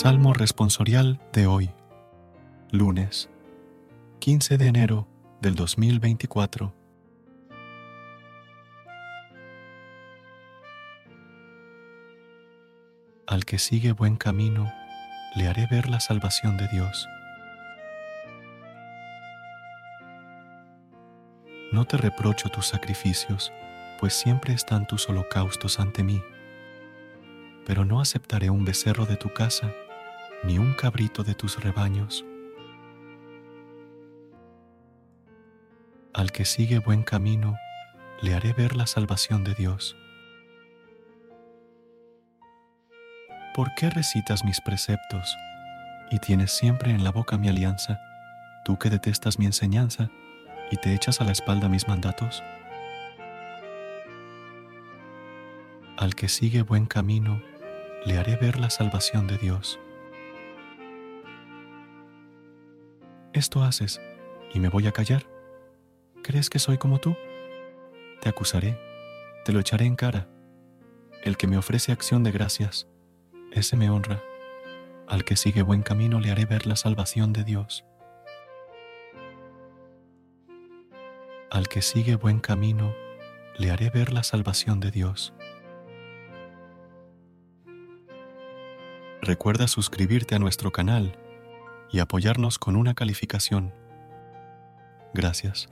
Salmo responsorial de hoy, lunes 15 de enero del 2024. Al que sigue buen camino, le haré ver la salvación de Dios. No te reprocho tus sacrificios, pues siempre están tus holocaustos ante mí pero no aceptaré un becerro de tu casa, ni un cabrito de tus rebaños. Al que sigue buen camino, le haré ver la salvación de Dios. ¿Por qué recitas mis preceptos y tienes siempre en la boca mi alianza, tú que detestas mi enseñanza y te echas a la espalda mis mandatos? Al que sigue buen camino, le haré ver la salvación de Dios. Esto haces y me voy a callar. ¿Crees que soy como tú? Te acusaré, te lo echaré en cara. El que me ofrece acción de gracias, ese me honra. Al que sigue buen camino le haré ver la salvación de Dios. Al que sigue buen camino le haré ver la salvación de Dios. Recuerda suscribirte a nuestro canal y apoyarnos con una calificación. Gracias.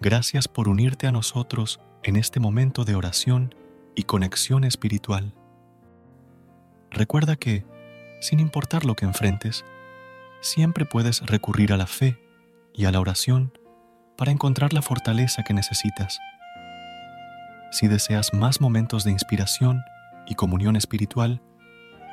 Gracias por unirte a nosotros en este momento de oración y conexión espiritual. Recuerda que, sin importar lo que enfrentes, siempre puedes recurrir a la fe y a la oración para encontrar la fortaleza que necesitas. Si deseas más momentos de inspiración y comunión espiritual,